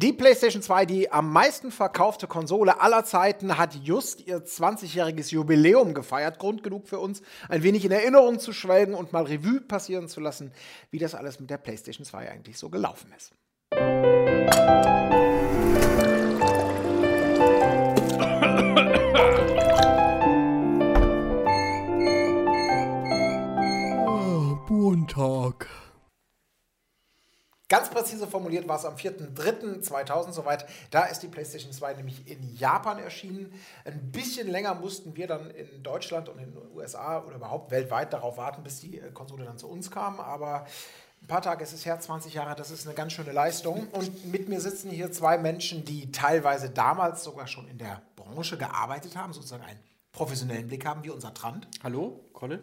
Die PlayStation 2, die am meisten verkaufte Konsole aller Zeiten, hat just ihr 20-jähriges Jubiläum gefeiert. Grund genug für uns, ein wenig in Erinnerung zu schwelgen und mal Revue passieren zu lassen, wie das alles mit der PlayStation 2 eigentlich so gelaufen ist. Montag. Ganz präzise formuliert war es am 4.3.2000 soweit. Da ist die PlayStation 2 nämlich in Japan erschienen. Ein bisschen länger mussten wir dann in Deutschland und in den USA oder überhaupt weltweit darauf warten, bis die äh, Konsole dann zu uns kam. Aber ein paar Tage ist es her, 20 Jahre, das ist eine ganz schöne Leistung. Und mit mir sitzen hier zwei Menschen, die teilweise damals sogar schon in der Branche gearbeitet haben, sozusagen einen professionellen Blick haben, wie unser Trant. Hallo, Colin?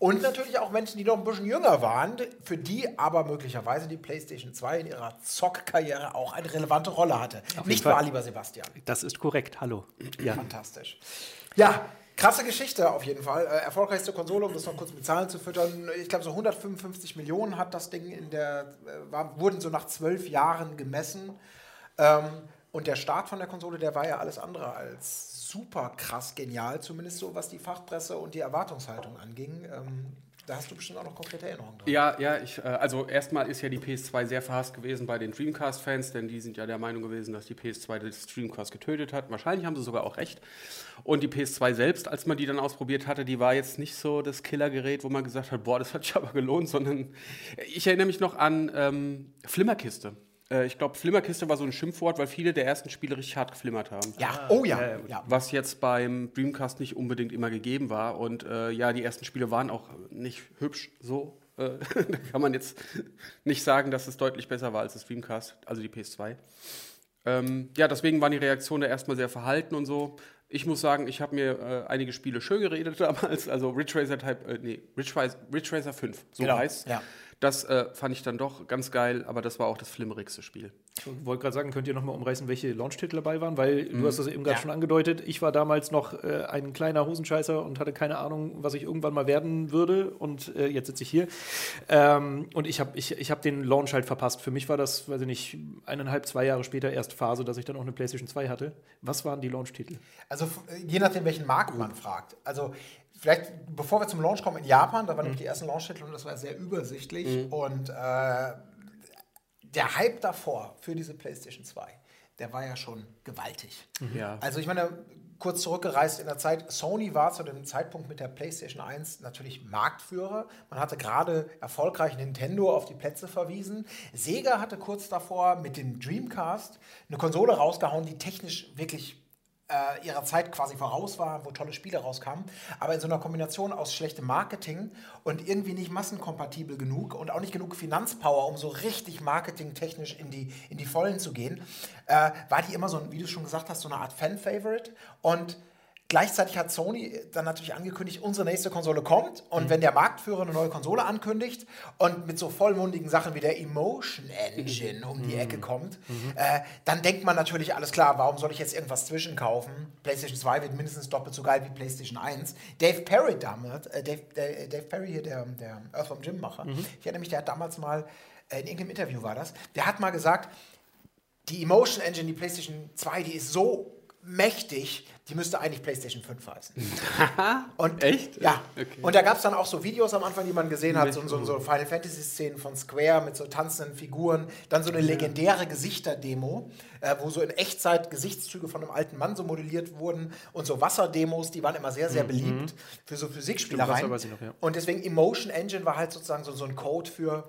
Und natürlich auch Menschen, die noch ein bisschen jünger waren, für die aber möglicherweise die PlayStation 2 in ihrer Zockkarriere auch eine relevante Rolle hatte. Auf Nicht wahr, lieber Sebastian? Das ist korrekt. Hallo. Ja. Fantastisch. Ja, krasse Geschichte auf jeden Fall. Äh, erfolgreichste Konsole, um das noch kurz mit Zahlen zu füttern. Ich glaube, so 155 Millionen hat das Ding in der, äh, war, wurden so nach zwölf Jahren gemessen. Ähm, und der Start von der Konsole, der war ja alles andere als super krass genial, zumindest so, was die Fachpresse und die Erwartungshaltung anging. Ähm, da hast du bestimmt auch noch konkrete Erinnerungen dran. Ja, ja, ich, äh, also erstmal ist ja die PS2 sehr verhasst gewesen bei den Dreamcast-Fans, denn die sind ja der Meinung gewesen, dass die PS2 das Dreamcast getötet hat. Wahrscheinlich haben sie sogar auch recht. Und die PS2 selbst, als man die dann ausprobiert hatte, die war jetzt nicht so das Killergerät, wo man gesagt hat, boah, das hat sich aber gelohnt, sondern ich erinnere mich noch an ähm, Flimmerkiste. Äh, ich glaube, Flimmerkiste war so ein Schimpfwort, weil viele der ersten Spiele richtig hart geflimmert haben. Ja, oh ja. ja. Was jetzt beim Dreamcast nicht unbedingt immer gegeben war. Und äh, ja, die ersten Spiele waren auch nicht hübsch so. Äh, da kann man jetzt nicht sagen, dass es deutlich besser war als das Dreamcast, also die PS2. Ähm, ja, deswegen waren die Reaktionen da erstmal sehr verhalten und so. Ich muss sagen, ich habe mir äh, einige Spiele schön geredet damals. Also Ridge Racer Type, äh, nee, Ridge, Racer- Ridge Racer 5, so Genau, heißt. ja. Das äh, fand ich dann doch ganz geil, aber das war auch das flimmerigste Spiel. Ich wollte gerade sagen, könnt ihr nochmal umreißen, welche Launch-Titel dabei waren? Weil du hast das eben gerade Ja. schon angedeutet. Ich war damals noch äh, ein kleiner Hosenscheißer und hatte keine Ahnung, was ich irgendwann mal werden würde. Und äh, jetzt sitze ich hier. Ähm, und ich habe ich, ich hab den Launch halt verpasst. Für mich war das, weiß ich nicht, eineinhalb, zwei Jahre später erst Phase, dass ich dann auch eine PlayStation 2 hatte. Was waren die Launch-Titel? Also f- je nachdem, welchen Markt man fragt. Also vielleicht, bevor wir zum Launch kommen in Japan, da waren nämlich die ersten Launch-Titel und das war sehr übersichtlich. Und äh, der Hype davor für diese PlayStation 2, der war ja schon gewaltig. Ja. Also ich meine, kurz zurückgereist in der Zeit, Sony war zu dem Zeitpunkt mit der PlayStation 1 natürlich Marktführer. Man hatte gerade erfolgreich Nintendo auf die Plätze verwiesen. Sega hatte kurz davor mit dem Dreamcast eine Konsole rausgehauen, die technisch wirklich äh, ihrer Zeit quasi voraus war, wo tolle Spiele rauskamen, aber in so einer Kombination aus schlechtem Marketing und irgendwie nicht massenkompatibel genug und auch nicht genug Finanzpower, um so richtig marketingtechnisch in die, in die Vollen zu gehen, äh, war die immer so, wie du schon gesagt hast, so eine Art Fan-Favorite. Und Gleichzeitig hat Sony dann natürlich angekündigt, unsere nächste Konsole kommt. Und wenn der Marktführer eine neue Konsole ankündigt und mit so vollmundigen Sachen wie der Emotion Engine um die Ecke kommt, äh, dann denkt man natürlich, alles klar, warum soll ich jetzt irgendwas zwischenkaufen? PlayStation 2 wird mindestens doppelt so geil wie PlayStation 1. Dave Perry damals, äh, Dave, äh, Dave Perry hier, der, der Earthworm Jim Macher, ich erinnere mich, der hat damals mal, äh, in irgendeinem Interview war das, der hat mal gesagt, die Emotion Engine, die PlayStation 2, die ist so mächtig, die müsste eigentlich PlayStation 5 heißen. Und, Echt? Ja. Okay. Und da gab es dann auch so Videos am Anfang, die man gesehen hat, so, so, so Final Fantasy-Szenen von Square mit so tanzenden Figuren, dann so eine legendäre Gesichter-Demo, äh, wo so in Echtzeit Gesichtszüge von einem alten Mann so modelliert wurden und so Wasserdemos, die waren immer sehr, sehr beliebt für so Physikspielereien. Ich noch, ja. Und deswegen Emotion Engine war halt sozusagen so, so ein Code für,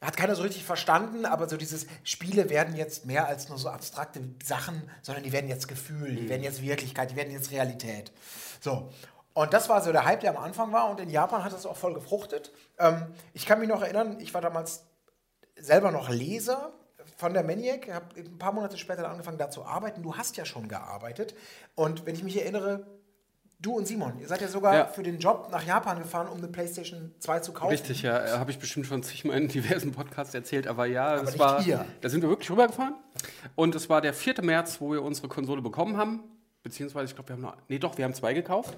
hat keiner so richtig verstanden, aber so dieses Spiele werden jetzt mehr als nur so abstrakte Sachen, sondern die werden jetzt Gefühl, die werden jetzt Wirklichkeit, die werden jetzt Realität. So. Und das war so der Hype, der am Anfang war und in Japan hat das auch voll gefruchtet. Ähm, ich kann mich noch erinnern, ich war damals selber noch Leser von der Maniac, habe ein paar Monate später dann angefangen, da zu arbeiten. Du hast ja schon gearbeitet. Und wenn ich mich erinnere, du und Simon, ihr seid ja sogar Ja. für den Job nach Japan gefahren, um eine PlayStation 2 zu kaufen. Richtig, ja, äh, habe ich bestimmt schon zigmal in diversen Podcasts erzählt, aber ja, es nicht war, hier. da sind wir wirklich rübergefahren und es war der 4. März, wo wir unsere Konsole bekommen haben, beziehungsweise ich glaube, wir haben noch, nee doch, wir haben zwei gekauft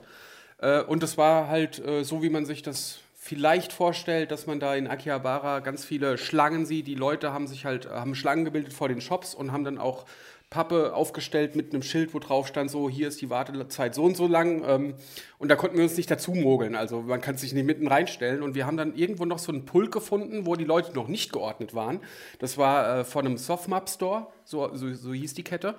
äh, und es war halt äh, so, wie man sich das vielleicht vorstellt, dass man da in Akihabara ganz viele Schlangen sieht. Die Leute haben sich halt, haben Schlangen gebildet vor den Shops und haben dann auch Pappe aufgestellt mit einem Schild, wo drauf stand, so hier ist die Wartezeit so und so lang. Ähm, und da konnten wir uns nicht dazu mogeln. Also man kann sich nicht mitten reinstellen. Und wir haben dann irgendwo noch so einen Pult gefunden, wo die Leute noch nicht geordnet waren. Das war äh, von einem Softmap Store, so, so, so hieß die Kette.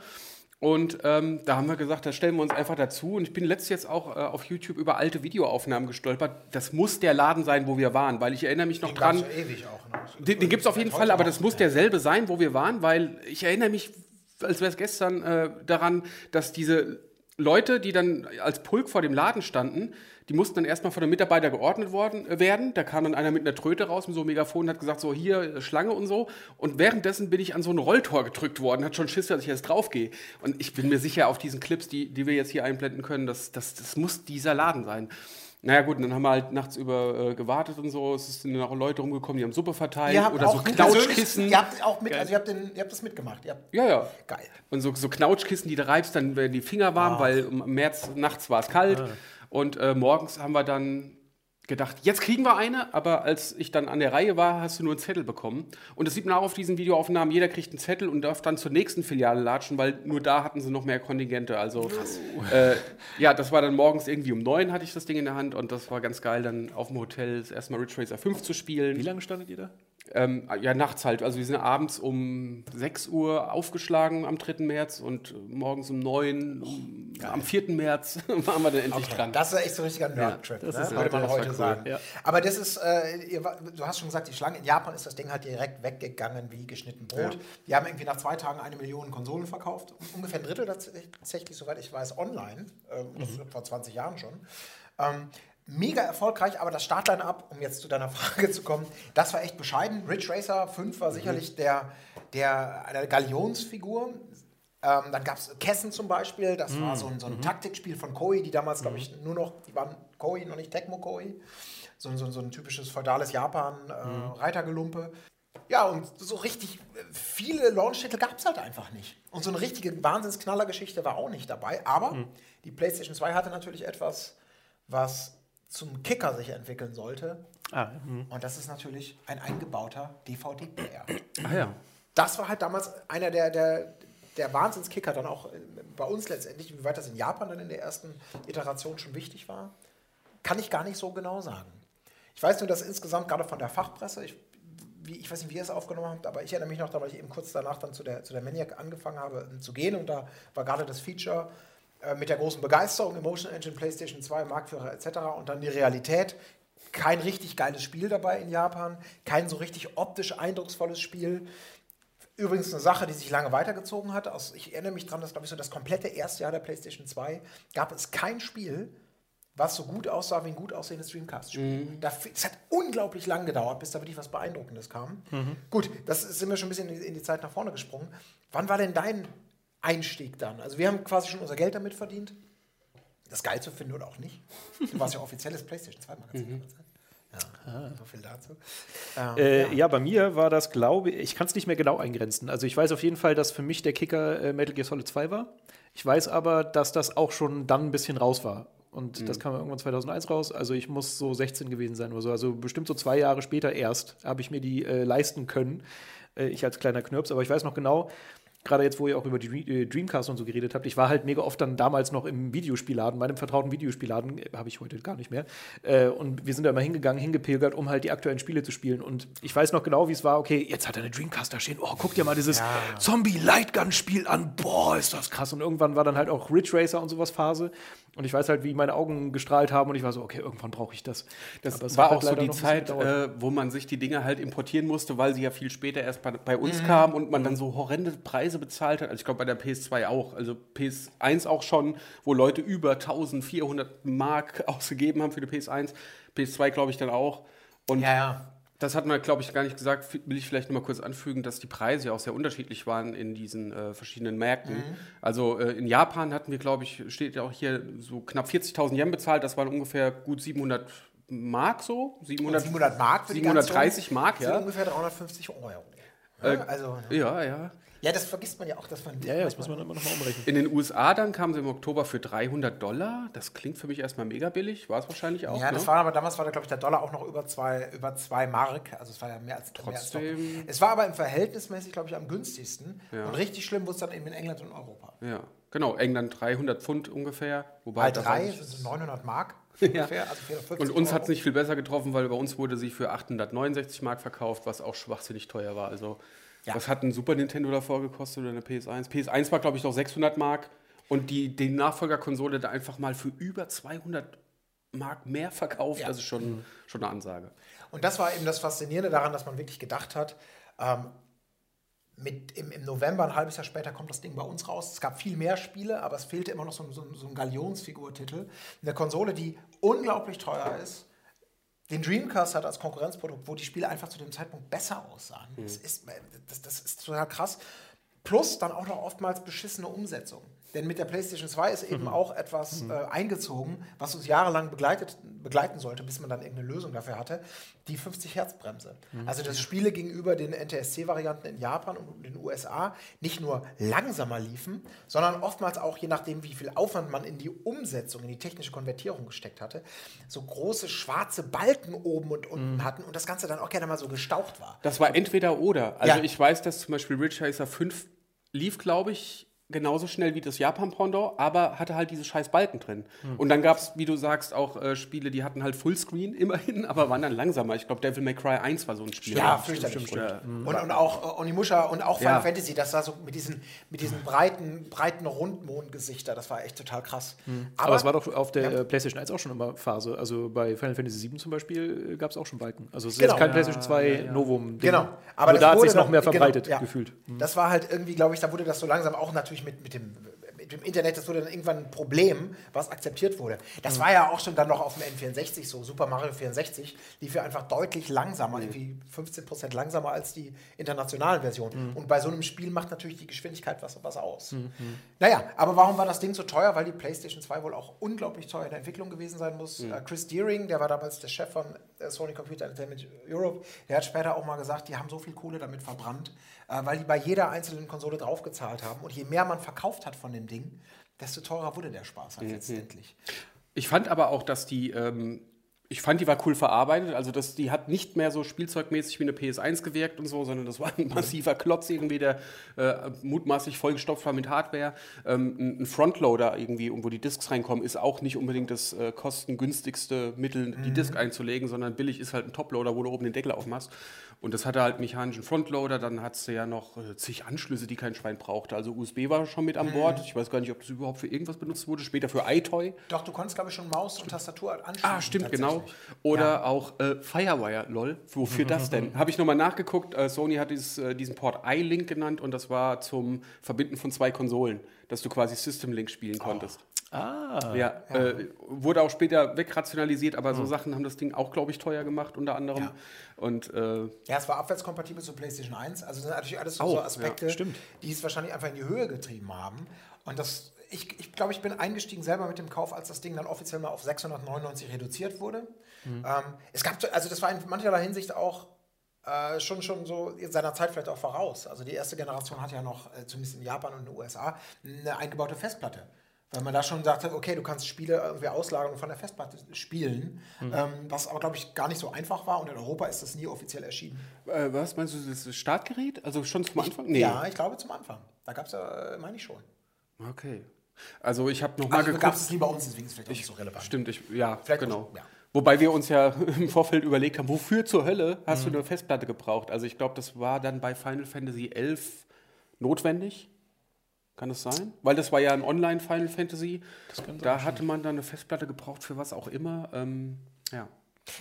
Und ähm, da haben wir gesagt, da stellen wir uns einfach dazu. Und ich bin letztens jetzt auch äh, auf YouTube über alte Videoaufnahmen gestolpert. Das muss der Laden sein, wo wir waren, weil ich erinnere mich noch Den dran. gab's ja ewig auch. Ne? Den, den gibt es auf jeden Fall, aber das muss derselbe sein, wo wir waren, weil ich erinnere mich, als wäre es gestern, äh, daran, dass diese Leute, die dann als Pulk vor dem Laden standen, die mussten dann erstmal von einem Mitarbeiter geordnet worden, äh, werden. Da kam dann einer mit einer Tröte raus mit so einem Megafon und hat gesagt, so hier, äh, Schlange und so. Und währenddessen bin ich an so ein Rolltor gedrückt worden, hat schon Schiss, dass ich jetzt draufgehe. Und ich bin mir sicher, auf diesen Clips, die, die wir jetzt hier einblenden können, das, das, das muss dieser Laden sein. Naja gut, und dann haben wir halt nachts über äh, gewartet und so. Es sind dann auch Leute rumgekommen, die haben Suppe verteilt oder so Knautschkissen. Ihr habt auch mit, also ihr habt, den, ihr habt das mitgemacht. Habt, Ja, ja. Geil. Und so, so Knautschkissen, die du reibst, dann werden die Finger warm, weil im März nachts war es kalt. Und äh, morgens haben wir dann gedacht, jetzt kriegen wir eine, aber als ich dann an der Reihe war, hast du nur einen Zettel bekommen. Und das sieht man auch auf diesen Videoaufnahmen, jeder kriegt einen Zettel und darf dann zur nächsten Filiale latschen, weil nur da hatten sie noch mehr Kontingente. Also äh, ja, das war dann morgens irgendwie um neun hatte ich das Ding in der Hand und das war ganz geil, dann auf dem Hotel das erste Mal Ridge Racer 5 zu spielen. Wie lange standet ihr da? Ähm, ja, nachts halt. Also wir sind abends um 6 Uhr aufgeschlagen am 3. März und morgens um 9, um, am 4. März waren wir dann endlich dran. Das ist echt so ein richtiger Nerd-Trip, das ne? ist- würde man das war heute cool. sagen. Ja. Aber das ist, äh, ihr, du hast schon gesagt, die Schlange in Japan ist das Ding halt direkt weggegangen wie geschnitten Brot. Die haben irgendwie nach zwei Tagen eine Million Konsolen verkauft. Ungefähr ein Drittel tatsächlich, soweit ich weiß, online. Ähm, das ist vor 20 Jahren schon. Ähm, mega erfolgreich, aber das Startline-Up, um jetzt zu deiner Frage zu kommen, das war echt bescheiden. Ridge Racer 5 war sicherlich der, der, eine Galionsfigur. Ähm, dann gab es Kessen zum Beispiel, das war so ein, so ein Taktikspiel von Koei, die damals, glaube ich, nur noch, die waren Koei, noch nicht Tecmo Koei. So, ein- so, so ein typisches feudales Japan-Reitergelumpe. ja, und so richtig äh, viele Launch-Titel gab es halt einfach nicht. Und so eine richtige Wahnsinnsknallergeschichte war auch nicht dabei. Aber die PlayStation 2 hatte natürlich etwas, was zum Kicker sich entwickeln sollte. Ah, hm. Und das ist natürlich ein eingebauter DVD-Player. Ah ja. Das war halt damals einer der, der, der Wahnsinnskicker, dann auch äh, bei uns letztendlich, wie weit das in Japan dann in der ersten Iteration schon wichtig war, kann ich gar nicht so genau sagen. Ich weiß nur, dass insgesamt gerade von der Fachpresse, ich, wie, ich weiß nicht, wie ihr es aufgenommen habt, aber ich erinnere mich noch, da, weil ich eben kurz danach dann zu der, zu der Maniac angefangen habe äh, zu gehen und da war gerade das Feature mit der großen Begeisterung, Emotion Engine, PlayStation 2, Marktführer etc. und dann die Realität. Kein richtig geiles Spiel dabei in Japan, kein so richtig optisch eindrucksvolles Spiel. Übrigens eine Sache, die sich lange weitergezogen hat. Aus, ich erinnere mich daran, dass, glaube ich, so das komplette erste Jahr der PlayStation 2 gab es kein Spiel, was so gut aussah wie ein gut aussehendes Dreamcast-Spiel. Da- Es hat unglaublich lang gedauert, bis da wirklich was Beeindruckendes kam. Gut, das sind wir schon ein bisschen in die Zeit nach vorne gesprungen. Wann war denn dein Einstieg dann? Also wir haben quasi schon unser Geld damit verdient. Das geil zu finden oder auch nicht. Du warst ja offizielles PlayStation 2-Magazin. Ja, so viel dazu. Äh, ja. bei mir war das, glaube ich, ich kann es nicht mehr genau eingrenzen. Also ich weiß auf jeden Fall, dass für mich der Kicker äh, Metal Gear Solid 2 war. Ich weiß aber, dass das auch schon dann ein bisschen raus war. Und das kam irgendwann 2001 raus. Also ich muss so 16 gewesen sein oder so. Also bestimmt so zwei Jahre später erst habe ich mir die äh, leisten können. Äh, ich als kleiner Knirps. Aber ich weiß noch genau, gerade jetzt, wo ihr auch über die äh, Dreamcast und so geredet habt, ich war halt mega oft dann damals noch im Videospielladen, meinem vertrauten Videospielladen, äh, habe ich heute gar nicht mehr. Äh, und wir sind da immer hingegangen, hingepilgert, um halt die aktuellen Spiele zu spielen. Und ich weiß noch genau, wie es war, okay, jetzt hat er eine Dreamcast da stehen, oh, guck dir mal dieses Zombie-Lightgun-Spiel an, boah, ist das krass. Und irgendwann war dann halt auch Ridge Racer und sowas Phase. Und ich weiß halt, wie meine Augen gestrahlt haben und ich war so, okay, irgendwann brauche ich das. Das es war halt auch so leider die Zeit, äh, wo man sich die Dinge halt importieren musste, weil sie ja viel später erst bei, bei Mhm. uns kamen und man dann so horrende Preise bezahlt hat. Also ich glaube bei der PS2 auch, also PS1 auch schon, wo Leute über 1400 Mark ausgegeben haben für die PS1. PS2 glaube ich dann auch. Und Ja, ja. das hat man, glaube ich, gar nicht gesagt. Will ich vielleicht noch mal kurz anfügen, dass die Preise ja auch sehr unterschiedlich waren in diesen äh, verschiedenen Märkten. Mhm. Also äh, in Japan hatten wir, glaube ich, steht ja auch hier so knapp 40.000 Yen bezahlt. Das waren ungefähr gut 700 Mark so. 700, 700 Mark für die 730 ganze Mark, ja. ungefähr 350 Euro. Ja, also, Ja, ja. ja, Ja, das vergisst man ja auch, dass man. Ja, ja, das muss man immer noch mal umrechnen. In den USA dann kamen sie im Oktober für 300 Dollar. Das klingt für mich erstmal mega billig. War es wahrscheinlich auch. Ja, das ne? war aber damals war da, glaube ich, der Dollar auch noch über zwei, über zwei Mark. Also es war ja mehr als mehr als Trotzdem-. Es war aber im Verhältnismäßig, glaube ich, am günstigsten. Ja. Und richtig schlimm wurde es dann eben in England und Europa. Ja, genau. England 300 Pfund ungefähr. Wobei Bei drei ich- sind es 900 Mark Ja. ungefähr. Also 450 Und uns hat es nicht viel besser getroffen, weil bei uns wurde sie für 869 Mark verkauft, was auch schwachsinnig teuer war. Also, Ja. was hat ein Super Nintendo davor gekostet oder eine PS1? PS1 war, glaube ich, noch 600 Mark und die, die Nachfolgerkonsole da einfach mal für über 200 Mark mehr verkauft. Ja. Das ist schon, schon eine Ansage. Und das war eben das Faszinierende daran, dass man wirklich gedacht hat, ähm, mit im, im November, ein halbes Jahr später, kommt das Ding bei uns raus. Es gab viel mehr Spiele, aber es fehlte immer noch so, ein- so, so ein Galionsfigurtitel. Eine Konsole, die unglaublich teuer ist, den Dreamcast hat als Konkurrenzprodukt, wo die Spiele einfach zu dem Zeitpunkt besser aussahen. Das, ist, das, das ist total krass. Plus dann auch noch oftmals beschissene Umsetzung. Denn mit der PlayStation 2 ist eben auch etwas äh, eingezogen, was uns jahrelang begleitet, begleiten sollte, bis man dann irgendeine Lösung dafür hatte, die 50 Hertz Bremse. Also dass Spiele gegenüber den NTSC-Varianten in Japan und den USA nicht nur langsamer liefen, sondern oftmals auch, je nachdem, wie viel Aufwand man in die Umsetzung, in die technische Konvertierung gesteckt hatte, so große schwarze Balken oben und unten hatten und das Ganze dann auch gerne mal so gestaucht war. Das war entweder oder. Also Ja. ich weiß, dass zum Beispiel Ridge Racer 5 lief, glaube ich, genauso schnell wie das Japan-Pendant, aber hatte halt diese scheiß Balken drin. Und dann gab es, wie du sagst, auch äh, Spiele, die hatten halt Fullscreen immerhin, aber waren dann langsamer. Ich glaube, Devil May Cry 1 war so ein Spiel. Ja, fürchterlich. Oder, Und, und auch äh, Onimusha und auch Final Ja. Fantasy, das war so mit diesen, mit diesen breiten, breiten Rundmondgesichter, das war echt total krass. Aber, es war doch auf der äh, PlayStation 1 auch schon immer Phase. Also bei Final Fantasy 7 zum Beispiel gab es auch schon Balken. Also es ist Genau. jetzt kein PlayStation 2 Novum. Genau. Aber das da hat wurde sich noch mehr genau, verbreitet ja. gefühlt. Das war halt irgendwie, glaube ich, da wurde das so langsam auch natürlich mit, mit, dem, mit dem Internet, das wurde dann irgendwann ein Problem, was akzeptiert wurde. Das war ja auch schon dann noch auf dem N64 so. Super Mario 64 lief ja einfach deutlich langsamer, irgendwie 15% langsamer als die internationalen Versionen. Und bei so einem Spiel macht natürlich die Geschwindigkeit was, was aus. Naja, aber warum war das Ding so teuer? Weil die PlayStation 2 wohl auch unglaublich teuer in der Entwicklung gewesen sein muss. Äh, Chris Deering, der war damals der Chef von Sony Computer Entertainment Europe, der hat später auch mal gesagt, die haben so viel Kohle damit verbrannt, äh, weil die bei jeder einzelnen Konsole draufgezahlt haben. Und je mehr man verkauft hat von dem Ding, desto teurer wurde der Spaß halt letztendlich. Ich fand aber auch, dass die, ähm, ich fand, die war cool verarbeitet. Also das, die hat nicht mehr so spielzeugmäßig wie eine PS1 gewirkt und so, sondern das war ein massiver Klotz irgendwie, der äh, mutmaßlich vollgestopft war mit Hardware. Ähm, ein- Frontloader irgendwie, wo die Discs reinkommen, ist auch nicht unbedingt das äh, kostengünstigste Mittel, die Disk einzulegen, sondern billig ist halt ein Toploader, wo du oben den Deckel aufmachst. Und das hatte halt mechanischen Frontloader, dann hat sie ja noch äh, zig Anschlüsse, die kein Schwein brauchte. Also USB war schon mit an Bord. Ich weiß gar nicht, ob das überhaupt für irgendwas benutzt wurde. Später für iToy. Doch, du konntest, glaube ich, schon Maus und Tastatur anschließen. Ah, stimmt, genau. Oder auch äh, Firewire, lol. Wofür das denn? Habe ich nochmal nachgeguckt. Äh, Sony hat dieses, äh, diesen Port iLink genannt und das war zum Verbinden von zwei Konsolen, dass du quasi System Link spielen konntest. Ah. Ja, Äh, wurde auch später wegrationalisiert, aber so Sachen haben das Ding auch, glaube ich, teuer gemacht, unter anderem. Ja. Und äh, Ja, es war abwärtskompatibel zur PlayStation 1. Also das sind natürlich alles so, Auch, so ja, Aspekte, stimmt. die es wahrscheinlich einfach in die Höhe getrieben haben. Und das, ich, ich glaube, ich bin eingestiegen selber mit dem Kauf, als das Ding dann offiziell mal auf 699 reduziert wurde. Mhm. Ähm, es gab, so- also das war in mancherlei Hinsicht auch äh, schon, schon so in seiner Zeit vielleicht auch voraus. Also die erste Generation hat ja noch, äh, zumindest in Japan und in den USA, eine eingebaute Festplatte. Weil man da schon sagte, okay, du kannst Spiele irgendwie auslagern und von der Festplatte spielen, Mhm. ähm, was aber, glaube ich, gar nicht so einfach war und in Europa ist das nie offiziell erschienen. äh, was meinst du, das Startgerät? Also schon zum Anfang? Ja, ich glaube zum Anfang. Da gab es ja, äh, meine ich schon. Okay. Also ich habe nochmal Also geguckt. gab es nie bei uns, deswegen ist es vielleicht nicht so relevant. Stimmt, ich, ja, Vielleicht genau. auch- ja. Wobei wir uns ja im Vorfeld überlegt haben, wofür zur Hölle hast du eine Festplatte gebraucht? Also ich glaube, das war dann bei Final Fantasy 11 notwendig. Kann das sein? Weil das war ja ein Online-Final Fantasy. da hatte man dann eine Festplatte gebraucht für was auch immer. Ähm, ja.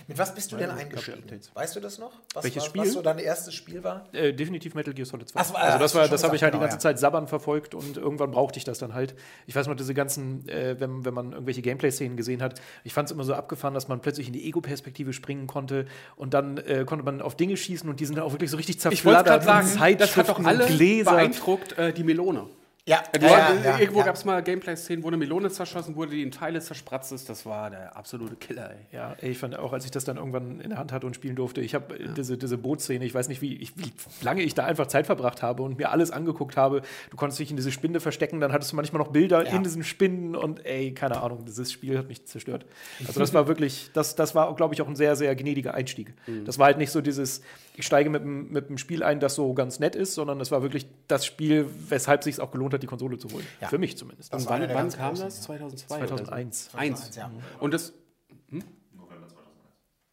Mit was bist du denn eingestiegen? Weißt du das noch? Was, Welches was, Spiel? Was so dein erstes Spiel war? Äh, definitiv Metal Gear Solid 2. Ach so, äh, also das hast du war, das habe ich halt die genau, ganze ja. Zeit sabbern verfolgt und irgendwann brauchte ich das dann halt. Ich weiß noch, diese ganzen, äh, wenn, wenn man irgendwelche Gameplay-Szenen gesehen hat, ich fand es immer so abgefahren, dass man plötzlich in die Ego-Perspektive springen konnte und dann äh, konnte man auf Dinge schießen und die sind dann auch wirklich so richtig Ich wollte zerflattert. gerade sagen, das hat doch alle Gläser. beeindruckt, äh, die Melone. Ja, Du ja, hast- ja, irgendwo ja. gab es mal Gameplay-Szenen, wo eine Melone zerschossen wurde, die in Teile zerspratzt ist. Das war der absolute Killer, ey. Ja, ey, ich fand auch, als ich das dann irgendwann in der Hand hatte und spielen durfte, ich habe diese, diese Bootszene, ich weiß nicht, wie, ich, wie lange ich da einfach Zeit verbracht habe und mir alles angeguckt habe. Du konntest dich in diese Spinde verstecken, dann hattest du manchmal noch Bilder Ja. in diesen Spinden und ey, keine Ahnung, dieses Spiel hat mich zerstört. Also das war wirklich, das, das war, glaube ich, auch ein sehr, sehr gnädiger Einstieg. Das war halt nicht so dieses, ich steige mit dem, mit dem Spiel ein, das so ganz nett ist, sondern es war wirklich das Spiel, weshalb sich auch gelohnt hat, die Konsole zu holen. Ja. Für mich zumindest. Einer Wann, wann kam das? ja. 2002? oder so? 2001. Eins. ja. Und das,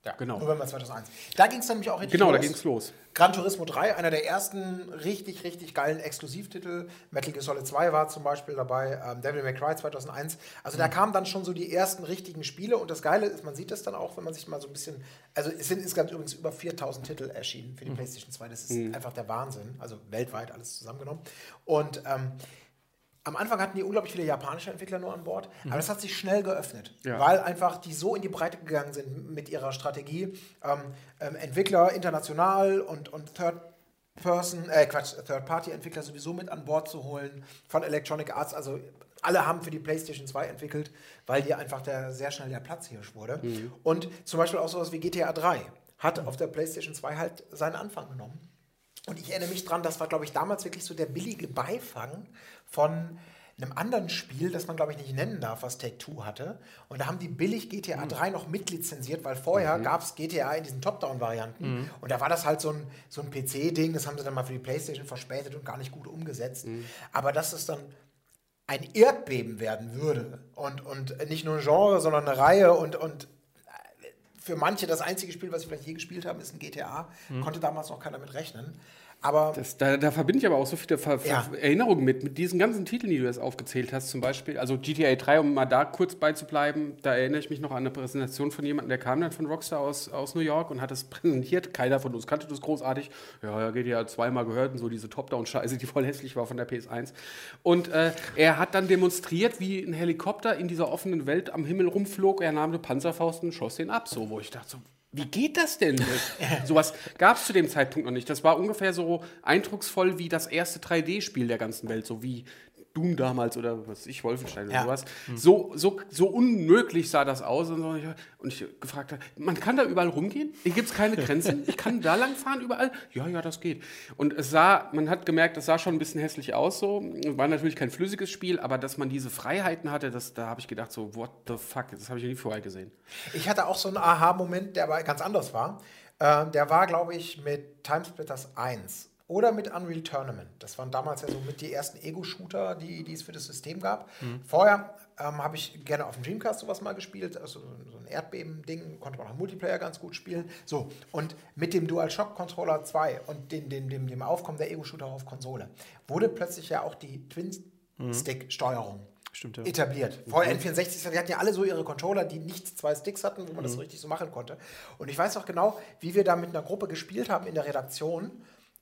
Ja, Genau. November 2001. Da ging es nämlich auch richtig genau, da los. ging es los. Gran Turismo 3, einer der ersten richtig, richtig geilen Exklusivtitel. Metal Gear Solid 2 war zum Beispiel dabei, ähm, Devil May Cry 2001. Also da kamen dann schon so die ersten richtigen Spiele und das Geile ist, man sieht das dann auch, wenn man sich mal so ein bisschen, also es sind insgesamt übrigens über 4000 Titel erschienen für die PlayStation 2. Das ist einfach der Wahnsinn, also weltweit alles zusammengenommen. Und ähm, am Anfang hatten die unglaublich viele japanische Entwickler nur an Bord, aber das hat sich schnell geöffnet, Ja. weil einfach die so in die Breite gegangen sind mit ihrer Strategie. Ähm, ähm, Entwickler international und, und Third Person, äh Quatsch, Third-Party-Entwickler sowieso mit an Bord zu holen von Electronic Arts. Also alle haben für die PlayStation 2 entwickelt, weil hier einfach der, sehr schnell der Platzhirsch wurde. Und zum Beispiel auch sowas wie GTA 3 hat auf der PlayStation 2 halt seinen Anfang genommen. Und ich erinnere mich dran, das war, glaube ich, damals wirklich so der billige Beifang von einem anderen Spiel, das man, glaube ich, nicht nennen darf, was Take-Two hatte. Und da haben die billig GTA 3 noch mitlizenziert, weil vorher gab es GTA in diesen Top-Down-Varianten. Und da war das halt so ein, so ein PC-Ding, das haben sie dann mal für die Playstation verspätet und gar nicht gut umgesetzt. Aber dass es dann ein Erdbeben werden würde und, und nicht nur ein Genre, sondern eine Reihe und, und für manche das einzige Spiel, was sie vielleicht je gespielt haben, ist ein GTA. Konnte damals noch keiner mit rechnen. Aber Das, da, da verbinde ich aber auch so viele Ver Ja. Erinnerungen mit, mit diesen ganzen Titeln, die du jetzt aufgezählt hast, zum Beispiel. Also GTA 3, um mal da kurz beizubleiben, da erinnere ich mich noch an eine Präsentation von jemandem, der kam dann von Rockstar aus, aus New York und hat es präsentiert. Keiner von uns kannte das großartig. Ja, ja, GTA zweimal gehört und so diese Top-Down-Scheiße, die voll hässlich war von der PS1. Und äh, er hat dann demonstriert, wie ein Helikopter in dieser offenen Welt am Himmel rumflog. Er nahm eine Panzerfaust und schoss den ab. So, wo ich dachte so, wie geht das denn? Sowas gab es zu dem Zeitpunkt noch nicht. Das war ungefähr so eindrucksvoll wie das erste 3D-Spiel der ganzen Welt, so wie Doom damals oder was ich, Wolfenstein oder Ja. sowas. So, so, so unmöglich sah das aus. Und, so. und ich gefragt habe, man kann da überall rumgehen? Hier gibt es keine Grenzen? Ich kann da lang fahren überall? Ja, ja, das geht. Und es sah, man hat gemerkt, es sah schon ein bisschen hässlich aus so. War natürlich kein flüssiges Spiel, aber dass man diese Freiheiten hatte, das, da habe ich gedacht so, what the fuck, das habe ich nie vorher gesehen. ich hatte auch so einen Aha-Moment, der aber ganz anders war. Ähm, der war, glaube ich, mit Timesplitters 1 oder mit Unreal Tournament. Das waren damals ja so mit die ersten Ego-Shooter, die, die es für das System gab. Vorher ähm, habe ich gerne auf dem Dreamcast sowas mal gespielt, also so ein Erdbeben-Ding, konnte man auch im Multiplayer ganz gut spielen. So, und mit dem DualShock Controller 2 und dem, dem, dem, dem Aufkommen der Ego-Shooter auf Konsole wurde plötzlich ja auch die Twin-Stick-Steuerung Stimmt, ja. etabliert. Vorher N64, die hatten ja alle so ihre Controller, die nicht zwei Sticks hatten, wo man das so richtig so machen konnte. Und ich weiß noch genau, wie wir da mit einer Gruppe gespielt haben in der Redaktion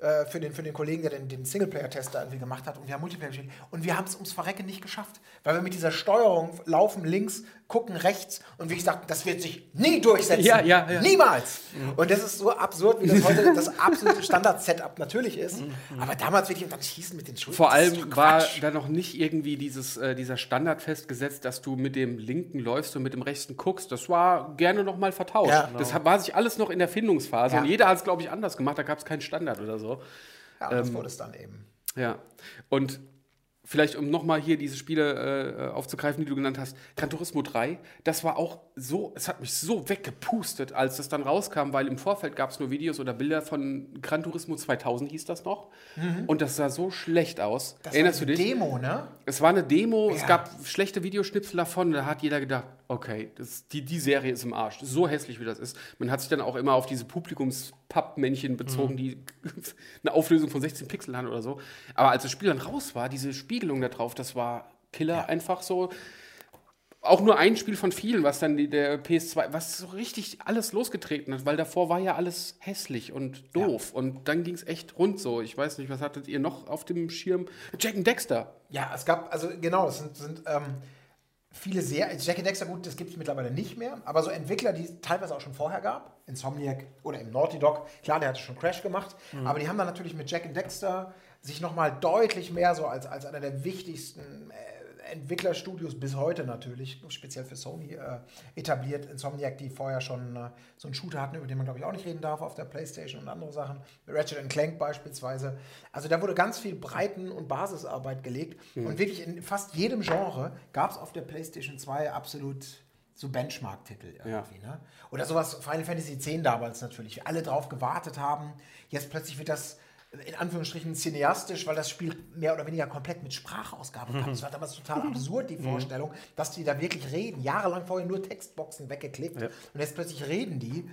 äh, für, den, für den Kollegen, der den, den Singleplayer-Tester irgendwie gemacht hat. Und wir haben Multiplayer gespielt. Und wir haben es ums Verrecken nicht geschafft, weil wir mit dieser Steuerung laufen links, gucken rechts und wie ich sagte, das wird sich nie durchsetzen. Ja, ja, ja. Niemals. Und das ist so absurd, wie das heute das absolute Standard-Setup natürlich ist. Aber damals wirklich, und dann schießen mit den Schultern. Vor das allem war da noch nicht irgendwie dieses, äh, dieser Standard festgesetzt, dass du mit dem linken läufst und mit dem rechten guckst. Das war gerne noch mal vertauscht. Ja. Das hat- war sich alles noch in der Findungsphase und jeder hat es, glaube ich, anders gemacht. Da gab es keinen Standard oder so. Ja, das wurde es dann eben. Ja. Und vielleicht, um nochmal hier diese Spiele äh, aufzugreifen, die du genannt hast, Gran Turismo 3, das war auch so, es hat mich so weggepustet, als das dann rauskam, weil im Vorfeld gab es nur Videos oder Bilder von Gran Turismo 2000, hieß das noch. Und das sah so schlecht aus. Mhm. Das Erinnerst war du eine dich? Demo, ne? Es war eine Demo, es Ja. gab schlechte Videoschnipsel davon, da hat jeder gedacht, okay, das, die, die Serie ist im Arsch. So hässlich, wie das ist. Man hat sich dann auch immer auf diese Publikumspappmännchen bezogen, die eine Auflösung von 16 Pixel haben oder so. Aber als das Spiel dann raus war, diese Spiegelung da drauf, das war Killer einfach so. Auch nur ein Spiel von vielen, was dann die, der PS2, was so richtig alles losgetreten hat, weil davor war ja alles hässlich und doof. Und dann ging es echt rund so. Ich weiß nicht, was hattet ihr noch auf dem Schirm? Jack and Dexter. Ja, es gab, also genau, es sind, sind ähm, viele sehr, Jack and Dexter, gut, das gibt es mittlerweile nicht mehr, aber so Entwickler, die es teilweise auch schon vorher gab, Insomniac oder im Naughty Dog, klar, der hatte schon Crash gemacht, aber die haben dann natürlich mit Jack Dexter sich nochmal deutlich mehr so als, als einer der wichtigsten äh, Entwicklerstudios bis heute natürlich, speziell für Sony, äh, etabliert. Insomniac, die vorher schon äh, so einen Shooter hatten, über den man glaube ich auch nicht reden darf auf der Playstation und andere Sachen. Ratchet Clank beispielsweise. Also da wurde ganz viel Breiten- und Basisarbeit gelegt. Mhm. Und wirklich in fast jedem Genre gab es auf der Playstation 2 absolut so Benchmark-Titel irgendwie. Ja. Ne? Oder sowas, Final Fantasy X damals natürlich. Alle drauf gewartet haben. Jetzt plötzlich wird das in Anführungsstrichen cineastisch, weil das Spiel mehr oder weniger komplett mit Sprachausgabe kam. Das war damals total absurd, die mhm. Vorstellung, dass die da wirklich reden. Jahrelang vorher nur Textboxen weggeklickt ja. und jetzt plötzlich reden die.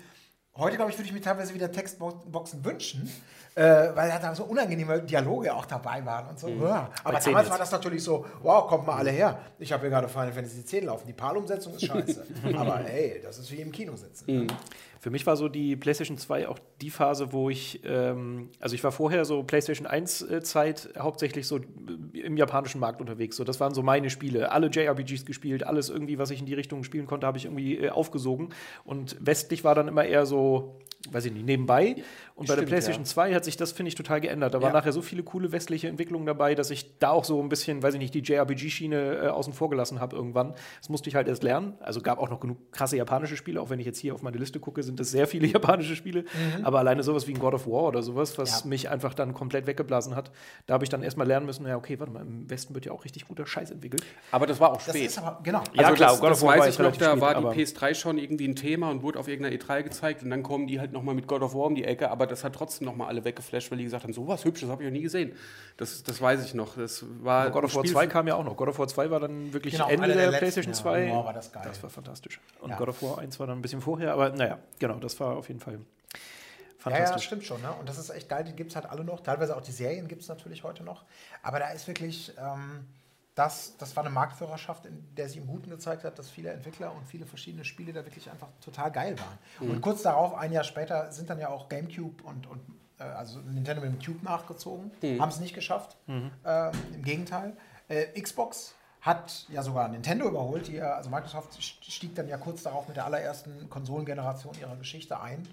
Heute, glaube ich, würde ich mir teilweise wieder Textboxen wünschen, äh, weil da so unangenehme Dialoge auch dabei waren und so. Mhm. Ja. Aber damals war das natürlich so, wow, kommt mal alle her. Ich habe hier gerade Final Fantasy X laufen. Die PAL-Umsetzung ist scheiße. Aber hey, das ist wie im Kino sitzen. Mhm. Für mich war so die PlayStation 2 auch die Phase, wo ich, ähm, also ich war vorher so PlayStation 1 äh, Zeit hauptsächlich so im japanischen Markt unterwegs. So, das waren so meine Spiele. Alle JRPGs gespielt, alles irgendwie, was ich in die Richtung spielen konnte, habe ich irgendwie äh, aufgesogen. Und westlich war dann immer eher so o weiß ich nicht, nebenbei. Und bei der PlayStation ja. 2 hat sich das, finde ich, total geändert. Da ja. waren nachher so viele coole westliche Entwicklungen dabei, dass ich da auch so ein bisschen, weiß ich nicht, die JRPG-Schiene äh, außen vor gelassen habe irgendwann. Das musste ich halt erst lernen. Also gab auch noch genug krasse japanische Spiele. Auch wenn ich jetzt hier auf meine Liste gucke, sind das sehr viele japanische Spiele. Mhm. Aber alleine sowas wie ein God of War oder sowas, was ja. mich einfach dann komplett weggeblasen hat, da habe ich dann erstmal lernen müssen, ja, okay, warte mal, im Westen wird ja auch richtig guter Scheiß entwickelt. Aber das war auch spät. Aber, genau. Also ja, klar, das, God of War weiß ich noch, da war die PS3 schon irgendwie ein Thema und wurde auf irgendeiner E3 gezeigt und dann kommen die halt nochmal mit God of War um die Ecke, aber das hat trotzdem nochmal alle weggeflasht, weil die gesagt haben, so was Hübsches habe ich noch nie gesehen. Das, das weiß ich noch. Das war aber God of War 2 kam ja auch noch. God of War 2 war dann wirklich genau, Ende der, der PlayStation 2. Ja, war das geil. Das war fantastisch. Und ja. God of War 1 war dann ein bisschen vorher, aber naja, genau, das war auf jeden Fall fantastisch. Ja, ja stimmt schon. Ne? Und das ist echt geil, die gibt es halt alle noch. Teilweise auch die Serien gibt es natürlich heute noch. Aber da ist wirklich... Ähm, das, das war eine Marktführerschaft, in der sich im Guten gezeigt hat, dass viele Entwickler und viele verschiedene Spiele da wirklich einfach total geil waren. Mhm. Und kurz darauf, ein Jahr später, sind dann ja auch GameCube und, und äh, also Nintendo mit dem Cube nachgezogen, mhm. haben es nicht geschafft. Mhm. Äh, Im Gegenteil. Äh, Xbox hat ja sogar Nintendo überholt. Die, also Microsoft stieg dann ja kurz darauf mit der allerersten Konsolengeneration ihrer Geschichte ein.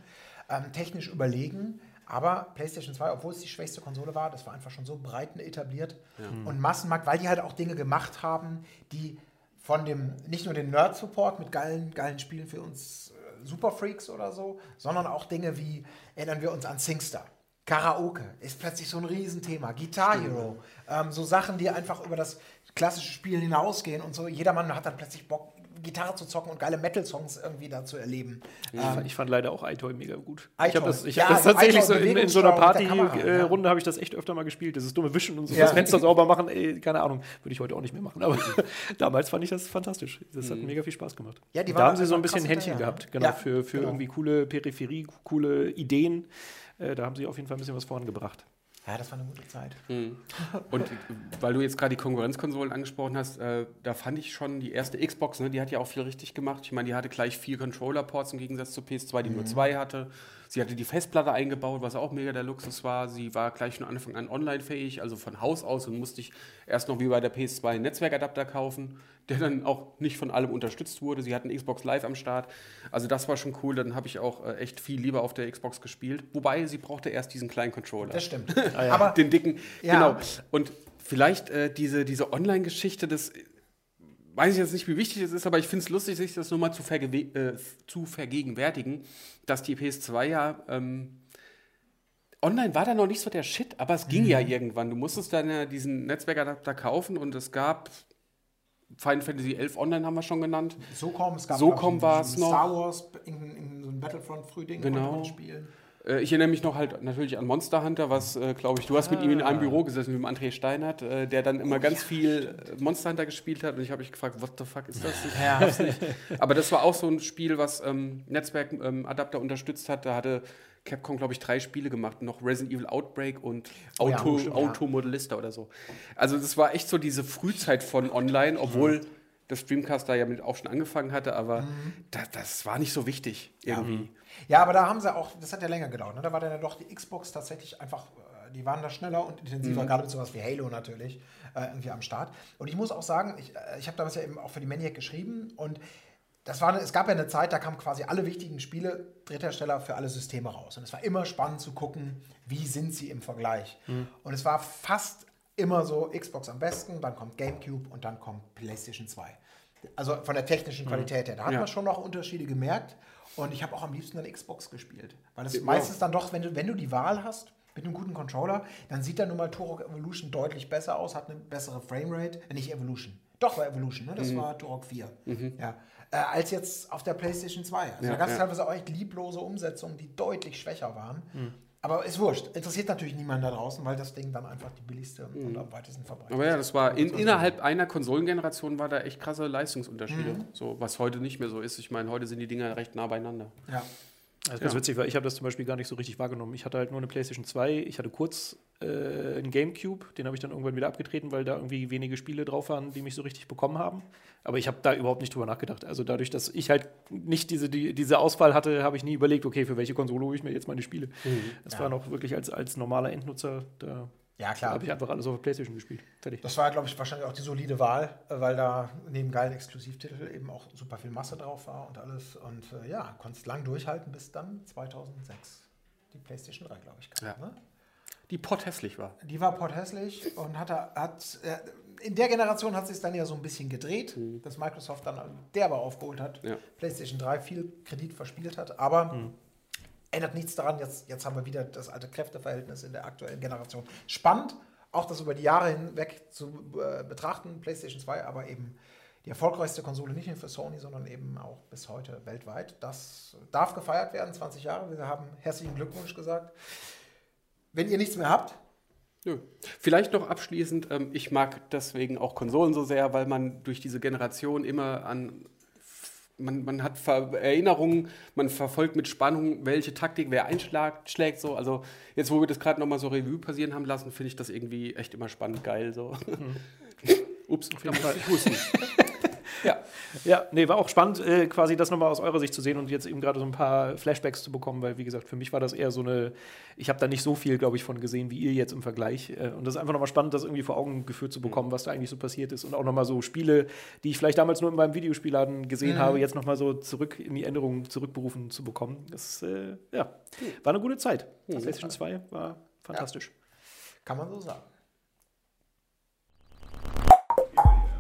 Ähm, technisch überlegen, aber PlayStation 2, obwohl es die schwächste Konsole war, das war einfach schon so breit etabliert ja. und Massenmarkt, weil die halt auch Dinge gemacht haben, die von dem, nicht nur den Nerd-Support mit geilen, geilen Spielen für uns äh, Superfreaks oder so, sondern auch Dinge wie, erinnern wir uns an SingStar. Karaoke ist plötzlich so ein Riesenthema. Guitar Hero, ähm, so Sachen, die einfach über das klassische Spiel hinausgehen und so. Jedermann hat dann plötzlich Bock, Gitarre zu zocken und geile Metal-Songs irgendwie da zu erleben. Ja, ähm, ich fand leider auch iToy mega gut. Ich habe das, ich ja, hab das tatsächlich so in, in, so einer Party-Runde äh, habe ich das echt öfter mal gespielt. Dieses dumme Wischen und so, das Fenster sauber machen, ey, keine Ahnung, würde ich heute auch nicht mehr machen. Aber damals fand ich das fantastisch. Das hat mhm. mega viel Spaß gemacht. Ja, da haben sie so ein bisschen Händchen gehabt, genau, für, für genau. irgendwie coole Peripherie, coole Ideen. Äh, da haben sie auf jeden Fall ein bisschen was vorangebracht. Ja, das war eine gute Zeit. Mhm. Und weil du jetzt gerade die Konkurrenzkonsolen angesprochen hast, äh, da fand ich schon die erste Xbox, ne, die hat ja auch viel richtig gemacht. Ich meine, die hatte gleich vier Controller-Ports im Gegensatz zur PS2, die mhm. nur zwei hatte. Sie hatte die Festplatte eingebaut, was auch mega der Luxus war. Sie war gleich von Anfang an online-fähig, also von Haus aus und musste ich erst noch wie bei der PS2 einen Netzwerkadapter kaufen, der dann auch nicht von allem unterstützt wurde. Sie hatten Xbox Live am Start. Also das war schon cool. Dann habe ich auch äh, echt viel lieber auf der Xbox gespielt. Wobei sie brauchte erst diesen kleinen Controller. Das stimmt. ah, ja. Aber den dicken. Ja. Genau. Und vielleicht äh, diese, diese Online-Geschichte des weiß ich jetzt nicht, wie wichtig es ist, aber ich finde es lustig, sich das nur mal zu, verge äh, zu vergegenwärtigen, dass die PS2 ja ähm, online war da noch nicht so der Shit, aber es ging mhm. ja irgendwann. Du musstest dann ja diesen Netzwerkadapter kaufen und es gab Final Fantasy 11 Online haben wir schon genannt. So kommen es gab so war es noch. Star Wars in, in so einem Battlefront Frühding genau. spielen. Äh, ich erinnere mich noch halt natürlich an Monster Hunter, was, äh, glaube ich, du hast mit ihm in einem ah. Büro gesessen, mit dem André Steinert, äh, der dann immer oh, ganz ja. viel äh, Monster Hunter gespielt hat. Und ich habe mich gefragt, what the fuck ist das? Ich ja. nicht. Aber das war auch so ein Spiel, was ähm, Netzwerkadapter ähm, unterstützt hat. Da hatte Capcom, glaube ich, drei Spiele gemacht. Noch Resident Evil Outbreak und Auto, oh ja, Auto Modelista oder so. Also das war echt so diese Frühzeit von Online, obwohl... Mhm das Streamcast da ja mit auch schon angefangen hatte, aber mhm. das, das, war nicht so wichtig irgendwie. Ja. ja. aber da haben sie auch, das hat ja länger gedauert, ne? da war dann ja doch die Xbox tatsächlich einfach, äh, die waren da schneller und intensiver, mhm. gerade mit sowas wie Halo natürlich, äh, irgendwie am Start. Und ich muss auch sagen, ich, äh, ich habe damals ja eben auch für die Maniac geschrieben und das war, es gab ja eine Zeit, da kamen quasi alle wichtigen Spiele, Dritthersteller für alle Systeme raus. Und es war immer spannend zu gucken, wie sind sie im Vergleich. Mhm. Und es war fast immer so, Xbox am besten, dann kommt GameCube und dann kommt PlayStation 2. Also von der technischen mhm. Qualität her. Da hat ja. man schon noch Unterschiede gemerkt. Und ich habe auch am liebsten dann Xbox gespielt. Weil es ja. meistens dann doch, wenn du, wenn du die Wahl hast, mit einem guten Controller, dann sieht dann nun mal Turok Evolution deutlich besser aus, hat eine bessere Framerate. Äh, nicht Evolution. Doch, war Evolution, ne? Das mhm. war Turok 4. Mhm. Ja äh, als jetzt auf der PlayStation 2. Also ja, da gab es teilweise auch echt lieblose Umsetzungen, die deutlich schwächer waren. Mhm. Aber ist wurscht. Interessiert natürlich niemanden da draußen, weil das Ding dann einfach die billigste mhm. und am weitesten verbreitet Aber ja, das war in, innerhalb einer Konsolengeneration war da echt krasse Leistungsunterschiede. Mhm. So, was heute nicht mehr so ist. Ich meine, heute sind die Dinger recht nah beieinander. Ja. Also ganz ja. witzig, weil ich habe das zum Beispiel gar nicht so richtig wahrgenommen. Ich hatte halt nur eine PlayStation 2, ich hatte kurz äh, einen Gamecube, den habe ich dann irgendwann wieder abgetreten, weil da irgendwie wenige Spiele drauf waren, die mich so richtig bekommen haben. Aber ich habe da überhaupt nicht drüber nachgedacht. Also dadurch, dass ich halt nicht diese, die, diese Auswahl hatte, habe ich nie überlegt, okay, für welche Konsole hole ich mir jetzt meine Spiele. Mhm. Das ja. war noch wirklich als, als normaler Endnutzer, da ja, klar. habe ich einfach alles auf der Playstation gespielt. Fertig. Das war, glaube ich, wahrscheinlich auch die solide Wahl, weil da neben geilen Exklusivtitel eben auch super viel Masse drauf war und alles. Und äh, ja, konntest lang durchhalten bis dann 2006 die Playstation 3, glaube ich, kam. Ja. Ne? Die potthässlich war. Die war potthässlich und hat, hat äh, in der Generation hat sich dann ja so ein bisschen gedreht, mhm. dass Microsoft dann derbe aufgeholt hat, ja. PlayStation 3 viel Kredit verspielt hat, aber mhm ändert nichts daran. Jetzt, jetzt haben wir wieder das alte Kräfteverhältnis in der aktuellen Generation. Spannend, auch das über die Jahre hinweg zu äh, betrachten. PlayStation 2, aber eben die erfolgreichste Konsole nicht nur für Sony, sondern eben auch bis heute weltweit. Das darf gefeiert werden, 20 Jahre. Wir haben herzlichen Glückwunsch gesagt. Wenn ihr nichts mehr habt, Nö. Vielleicht noch abschließend, ähm, ich mag deswegen auch Konsolen so sehr, weil man durch diese Generation immer an man, man hat Ver Erinnerungen, man verfolgt mit Spannung, welche Taktik wer einschlägt. So. Also jetzt, wo wir das gerade nochmal so Revue passieren haben lassen, finde ich das irgendwie echt immer spannend geil. So. Mhm. Ups, auf jeden Fall. Ja. ja, nee, war auch spannend, äh, quasi das nochmal aus eurer Sicht zu sehen und jetzt eben gerade so ein paar Flashbacks zu bekommen, weil, wie gesagt, für mich war das eher so eine, ich habe da nicht so viel, glaube ich, von gesehen wie ihr jetzt im Vergleich. Äh, und das ist einfach nochmal spannend, das irgendwie vor Augen geführt zu bekommen, was da eigentlich so passiert ist und auch nochmal so Spiele, die ich vielleicht damals nur in meinem Videospielladen gesehen mhm. habe, jetzt nochmal so zurück in die Änderungen zurückberufen zu bekommen. Das, äh, ja, war eine gute Zeit. Mhm. PlayStation 2 war fantastisch. Ja. Kann man so sagen.